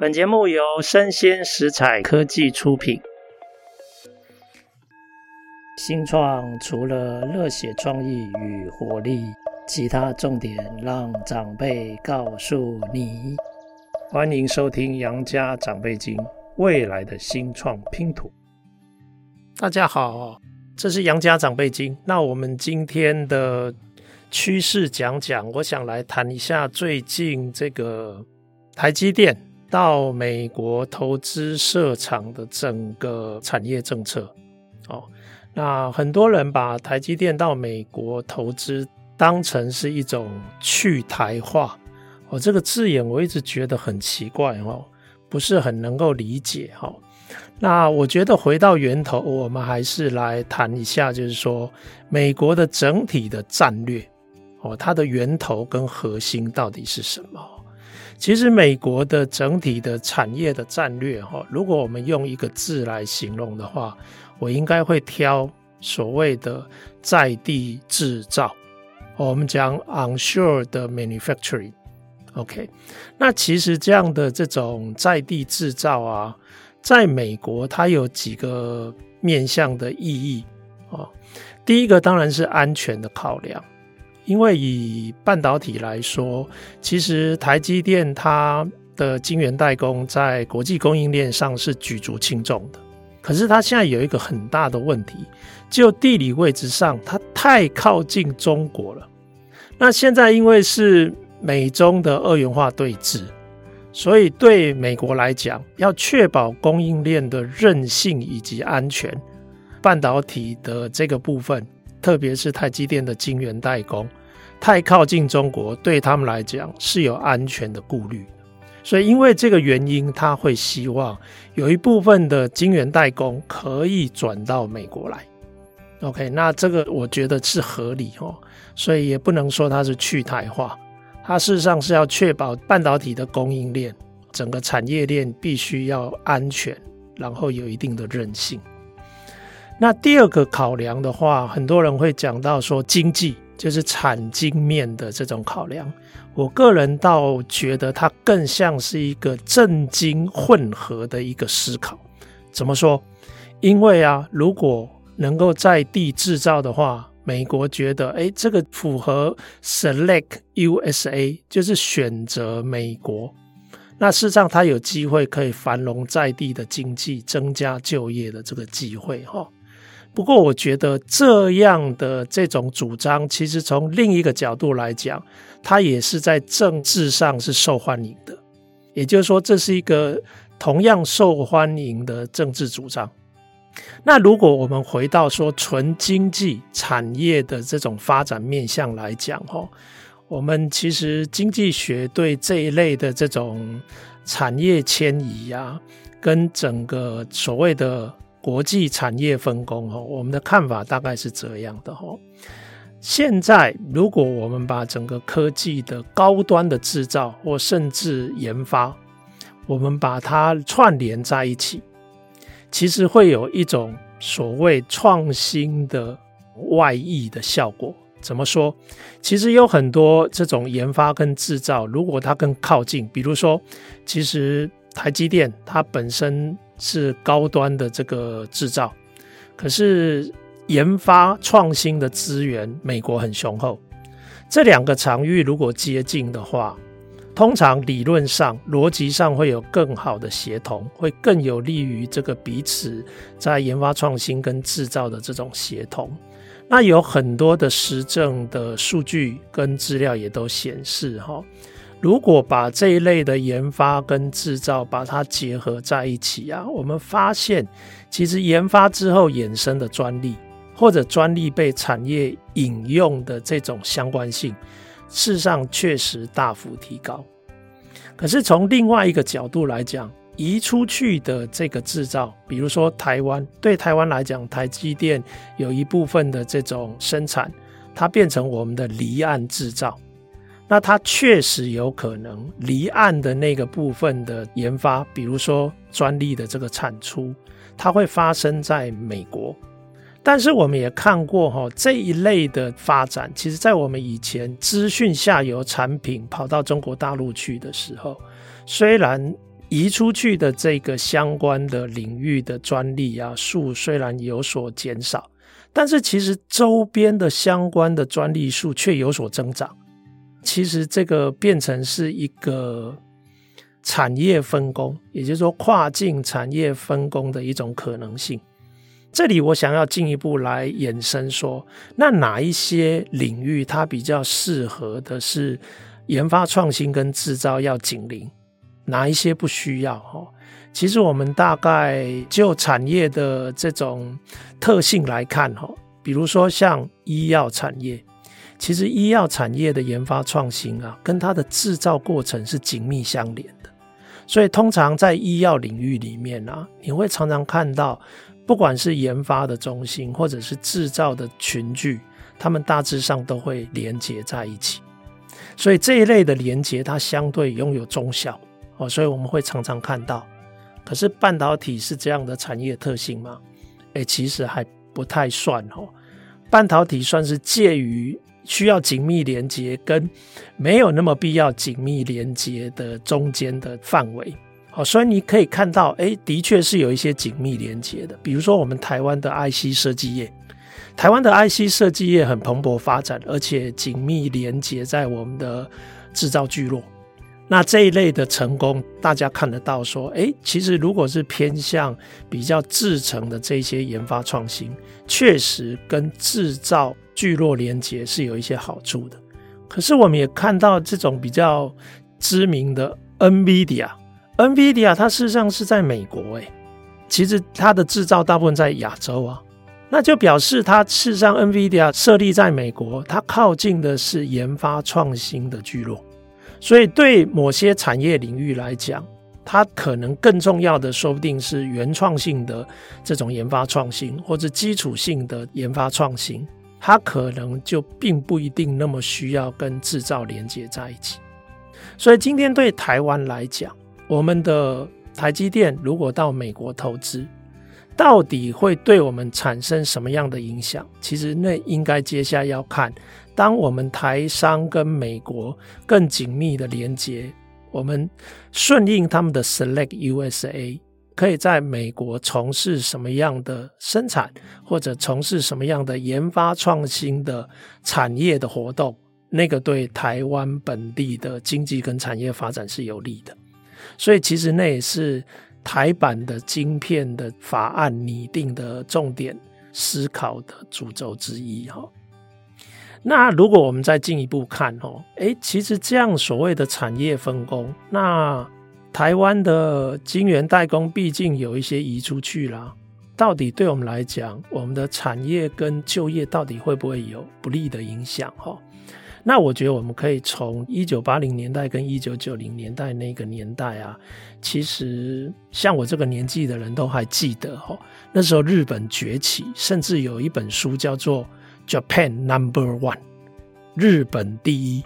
本节目由生鲜食材科技出品。新创除了热血创意与活力，其他重点让长辈告诉你。欢迎收听《杨家长辈经》，未来的新创拼图。大家好，这是《杨家长辈经》。那我们今天的趋势讲讲，我想来谈一下最近这个台积电到美国投资设厂的整个产业政策。哦，那很多人把台积电到美国投资当成是一种去台化。哦，这个字眼我一直觉得很奇怪哦，不是很能够理解哈。那我觉得回到源头，我们还是来谈一下，就是说美国的整体的战略。哦，它的源头跟核心到底是什么？其实美国的整体的产业的战略，哈，如果我们用一个字来形容的话，我应该会挑所谓的在地制造。我们讲 onshore 的 manufacturing，OK，那其实这样的这种在地制造啊，在美国它有几个面向的意义啊。第一个当然是安全的考量。因为以半导体来说，其实台积电它的晶圆代工在国际供应链上是举足轻重的。可是它现在有一个很大的问题，就地理位置上，它太靠近中国了。那现在因为是美中的二元化对峙，所以对美国来讲，要确保供应链的韧性以及安全，半导体的这个部分。特别是台积电的晶圆代工太靠近中国，对他们来讲是有安全的顾虑。所以因为这个原因，他会希望有一部分的晶圆代工可以转到美国来。OK，那这个我觉得是合理哦。所以也不能说它是去台化，它事实上是要确保半导体的供应链，整个产业链必须要安全，然后有一定的韧性。那第二个考量的话，很多人会讲到说经济就是产经面的这种考量。我个人倒觉得它更像是一个政经混合的一个思考。怎么说？因为啊，如果能够在地制造的话，美国觉得诶，这个符合 Select USA，就是选择美国。那事实上，它有机会可以繁荣在地的经济，增加就业的这个机会哈。不过，我觉得这样的这种主张，其实从另一个角度来讲，它也是在政治上是受欢迎的。也就是说，这是一个同样受欢迎的政治主张。那如果我们回到说纯经济产业的这种发展面向来讲，哈，我们其实经济学对这一类的这种产业迁移啊，跟整个所谓的。国际产业分工，哈，我们的看法大概是这样的，哈。现在，如果我们把整个科技的高端的制造或甚至研发，我们把它串联在一起，其实会有一种所谓创新的外溢的效果。怎么说？其实有很多这种研发跟制造，如果它更靠近，比如说，其实台积电它本身。是高端的这个制造，可是研发创新的资源，美国很雄厚。这两个场域如果接近的话，通常理论上、逻辑上会有更好的协同，会更有利于这个彼此在研发创新跟制造的这种协同。那有很多的实证的数据跟资料也都显示，哈。如果把这一类的研发跟制造把它结合在一起啊，我们发现其实研发之后衍生的专利，或者专利被产业引用的这种相关性，事实上确实大幅提高。可是从另外一个角度来讲，移出去的这个制造，比如说台湾，对台湾来讲，台积电有一部分的这种生产，它变成我们的离岸制造。那它确实有可能离岸的那个部分的研发，比如说专利的这个产出，它会发生在美国。但是我们也看过哈，这一类的发展，其实在我们以前资讯下游产品跑到中国大陆去的时候，虽然移出去的这个相关的领域的专利啊数虽然有所减少，但是其实周边的相关的专利数却有所增长。其实这个变成是一个产业分工，也就是说跨境产业分工的一种可能性。这里我想要进一步来延伸说，那哪一些领域它比较适合的是研发创新跟制造要紧邻，哪一些不需要？哈，其实我们大概就产业的这种特性来看，哈，比如说像医药产业。其实医药产业的研发创新啊，跟它的制造过程是紧密相连的。所以通常在医药领域里面啊，你会常常看到，不管是研发的中心或者是制造的群聚，他们大致上都会连接在一起。所以这一类的连接，它相对拥有中小哦，所以我们会常常看到。可是半导体是这样的产业特性吗？诶，其实还不太算哦。半导体算是介于。需要紧密连接跟没有那么必要紧密连接的中间的范围，好，所以你可以看到，哎，的确是有一些紧密连接的。比如说，我们台湾的 IC 设计业，台湾的 IC 设计业很蓬勃发展，而且紧密连接在我们的制造聚落。那这一类的成功，大家看得到，说，哎，其实如果是偏向比较制成的这些研发创新，确实跟制造。聚落连接是有一些好处的，可是我们也看到这种比较知名的 NVIDIA，NVIDIA 它事实上是在美国诶，其实它的制造大部分在亚洲啊，那就表示它事实上 NVIDIA 设立在美国，它靠近的是研发创新的聚落，所以对某些产业领域来讲，它可能更重要的说不定是原创性的这种研发创新，或者基础性的研发创新。它可能就并不一定那么需要跟制造连接在一起，所以今天对台湾来讲，我们的台积电如果到美国投资，到底会对我们产生什么样的影响？其实那应该接下要看，当我们台商跟美国更紧密的连接，我们顺应他们的 Select USA。可以在美国从事什么样的生产，或者从事什么样的研发创新的产业的活动，那个对台湾本地的经济跟产业发展是有利的。所以，其实那也是台版的晶片的法案拟定的重点思考的主轴之一哈。那如果我们再进一步看哦，诶，其实这样所谓的产业分工，那。台湾的晶圆代工毕竟有一些移出去了，到底对我们来讲，我们的产业跟就业到底会不会有不利的影响？哈，那我觉得我们可以从一九八零年代跟一九九零年代那个年代啊，其实像我这个年纪的人都还记得哈，那时候日本崛起，甚至有一本书叫做《Japan Number One》，日本第一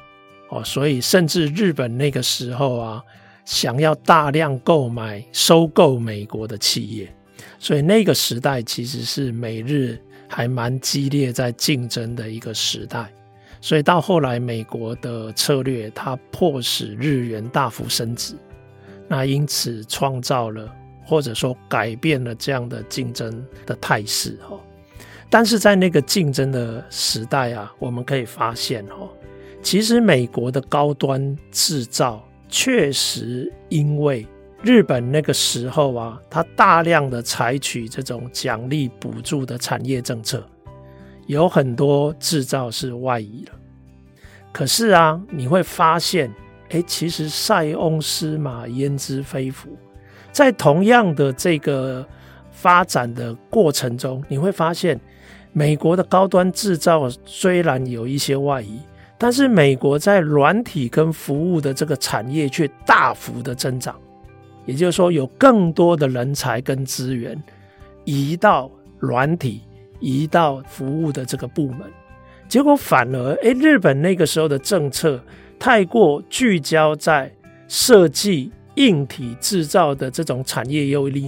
哦，所以甚至日本那个时候啊。想要大量购买、收购美国的企业，所以那个时代其实是美日还蛮激烈在竞争的一个时代。所以到后来，美国的策略它迫使日元大幅升值，那因此创造了或者说改变了这样的竞争的态势哈。但是在那个竞争的时代啊，我们可以发现哈，其实美国的高端制造。确实，因为日本那个时候啊，它大量的采取这种奖励补助的产业政策，有很多制造是外移了。可是啊，你会发现，哎，其实塞翁失马焉知非福，在同样的这个发展的过程中，你会发现，美国的高端制造虽然有一些外移。但是美国在软体跟服务的这个产业却大幅的增长，也就是说有更多的人才跟资源移到软体、移到服务的这个部门，结果反而诶，日本那个时候的政策太过聚焦在设计硬体制造的这种产业优势，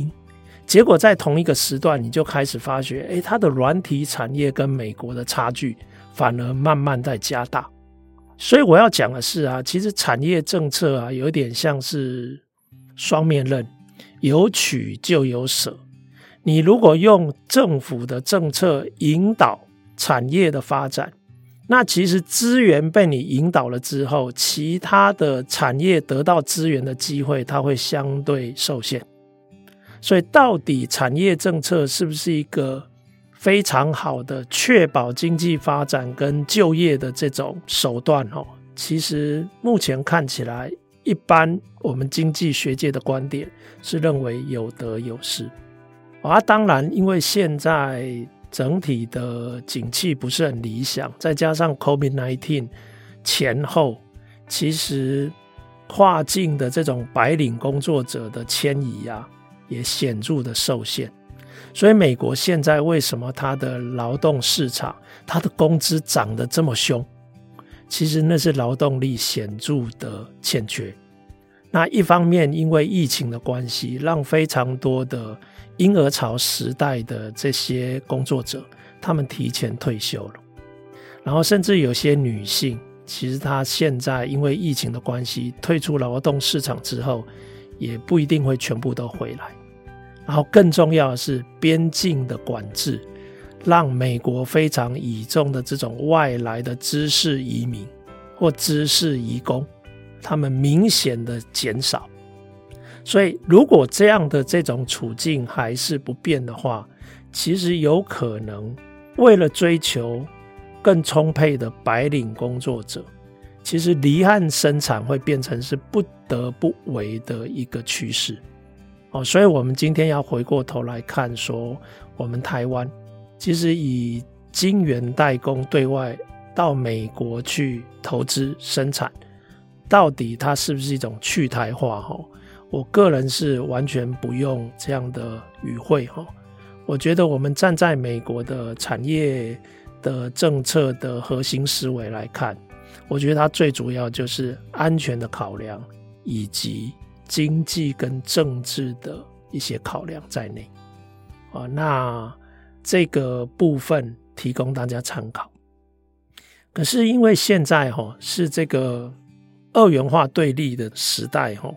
结果在同一个时段你就开始发觉，诶，它的软体产业跟美国的差距反而慢慢在加大。所以我要讲的是啊，其实产业政策啊，有点像是双面刃，有取就有舍。你如果用政府的政策引导产业的发展，那其实资源被你引导了之后，其他的产业得到资源的机会，它会相对受限。所以，到底产业政策是不是一个非常好的确保经济发展跟就业的这种手段？哦，其实目前看起来，一般我们经济学界的观点是认为有得有失。啊，当然，因为现在。整体的景气不是很理想，再加上 COVID-19 前后，其实跨境的这种白领工作者的迁移啊，也显著的受限。所以，美国现在为什么它的劳动市场，它的工资涨得这么凶？其实那是劳动力显著的欠缺。那一方面，因为疫情的关系，让非常多的婴儿潮时代的这些工作者，他们提前退休了。然后，甚至有些女性，其实她现在因为疫情的关系，退出劳动市场之后，也不一定会全部都回来。然后，更重要的是，边境的管制，让美国非常倚重的这种外来的知识移民或知识移工。他们明显的减少，所以如果这样的这种处境还是不变的话，其实有可能为了追求更充沛的白领工作者，其实离岸生产会变成是不得不为的一个趋势。哦，所以我们今天要回过头来看，说我们台湾其实以晶圆代工对外到美国去投资生产。到底它是不是一种去台化？哈，我个人是完全不用这样的语汇哈。我觉得我们站在美国的产业的政策的核心思维来看，我觉得它最主要就是安全的考量，以及经济跟政治的一些考量在内。啊，那这个部分提供大家参考。可是因为现在哈是这个。二元化对立的时代，吼，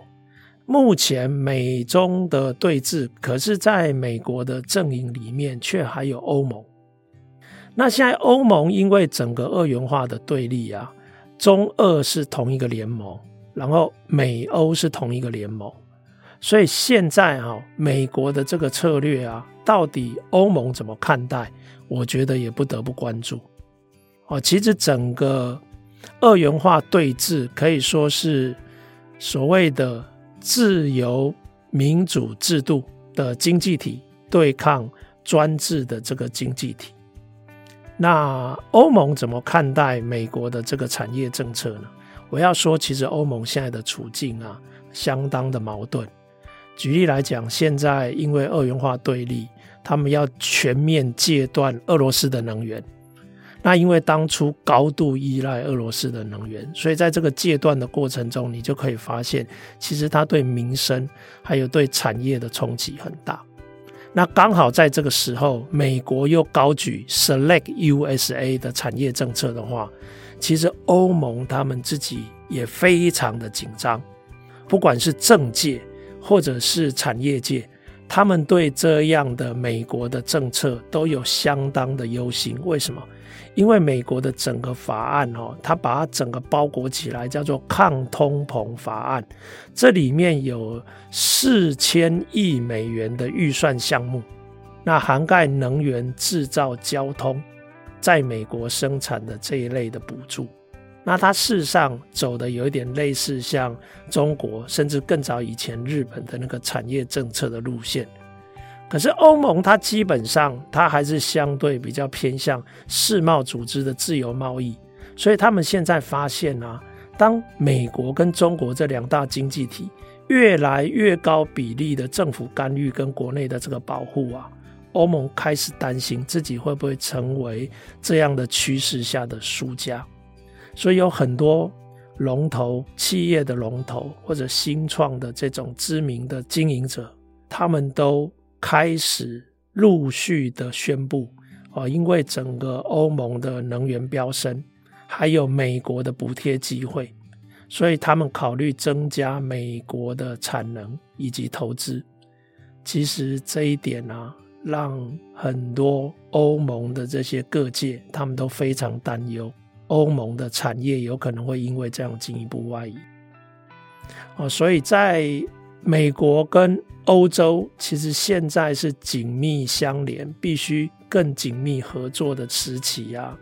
目前美中的对峙，可是在美国的阵营里面，却还有欧盟。那现在欧盟因为整个二元化的对立啊，中俄是同一个联盟，然后美欧是同一个联盟，所以现在哈，美国的这个策略啊，到底欧盟怎么看待？我觉得也不得不关注。哦，其实整个。二元化对峙可以说是所谓的自由民主制度的经济体对抗专制的这个经济体。那欧盟怎么看待美国的这个产业政策呢？我要说，其实欧盟现在的处境啊，相当的矛盾。举例来讲，现在因为二元化对立，他们要全面戒断俄罗斯的能源。那因为当初高度依赖俄罗斯的能源，所以在这个戒断的过程中，你就可以发现，其实它对民生还有对产业的冲击很大。那刚好在这个时候，美国又高举 Select USA 的产业政策的话，其实欧盟他们自己也非常的紧张，不管是政界或者是产业界，他们对这样的美国的政策都有相当的忧心。为什么？因为美国的整个法案哦，它把它整个包裹起来，叫做抗通膨法案。这里面有四千亿美元的预算项目，那涵盖能源、制造、交通，在美国生产的这一类的补助。那它事实上走的有一点类似像中国，甚至更早以前日本的那个产业政策的路线。可是欧盟它基本上它还是相对比较偏向世贸组织的自由贸易，所以他们现在发现啊，当美国跟中国这两大经济体越来越高比例的政府干预跟国内的这个保护啊，欧盟开始担心自己会不会成为这样的趋势下的输家，所以有很多龙头企业的龙头或者新创的这种知名的经营者，他们都。开始陆续的宣布，哦，因为整个欧盟的能源飙升，还有美国的补贴机会，所以他们考虑增加美国的产能以及投资。其实这一点啊，让很多欧盟的这些各界他们都非常担忧，欧盟的产业有可能会因为这样进一步外移。哦，所以在美国跟欧洲其实现在是紧密相连，必须更紧密合作的时期啊。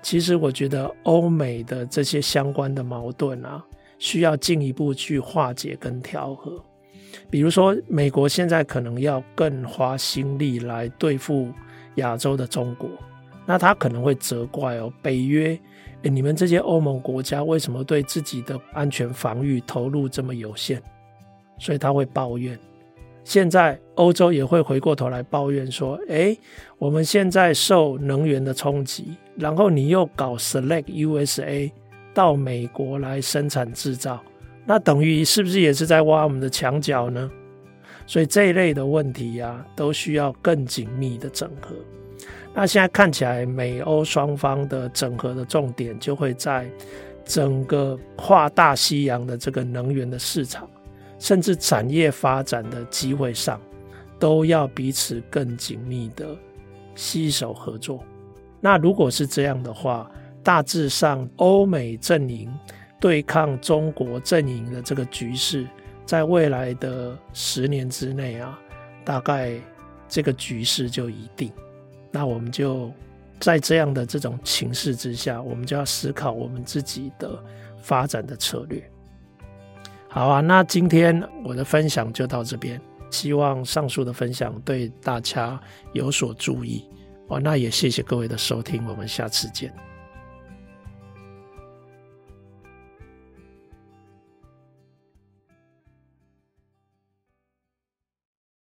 其实我觉得欧美的这些相关的矛盾啊，需要进一步去化解跟调和。比如说，美国现在可能要更花心力来对付亚洲的中国，那他可能会责怪哦，北约，诶，你们这些欧盟国家为什么对自己的安全防御投入这么有限？所以他会抱怨。现在欧洲也会回过头来抱怨说：“诶，我们现在受能源的冲击，然后你又搞 Select USA 到美国来生产制造，那等于是不是也是在挖我们的墙角呢？”所以这一类的问题呀，都需要更紧密的整合。那现在看起来，美欧双方的整合的重点就会在整个跨大西洋的这个能源的市场。甚至产业发展的机会上，都要彼此更紧密的携手合作。那如果是这样的话，大致上欧美阵营对抗中国阵营的这个局势，在未来的十年之内啊，大概这个局势就一定。那我们就在这样的这种情势之下，我们就要思考我们自己的发展的策略。好啊，那今天我的分享就到这边，希望上述的分享对大家有所注意。哦，那也谢谢各位的收听，我们下次见。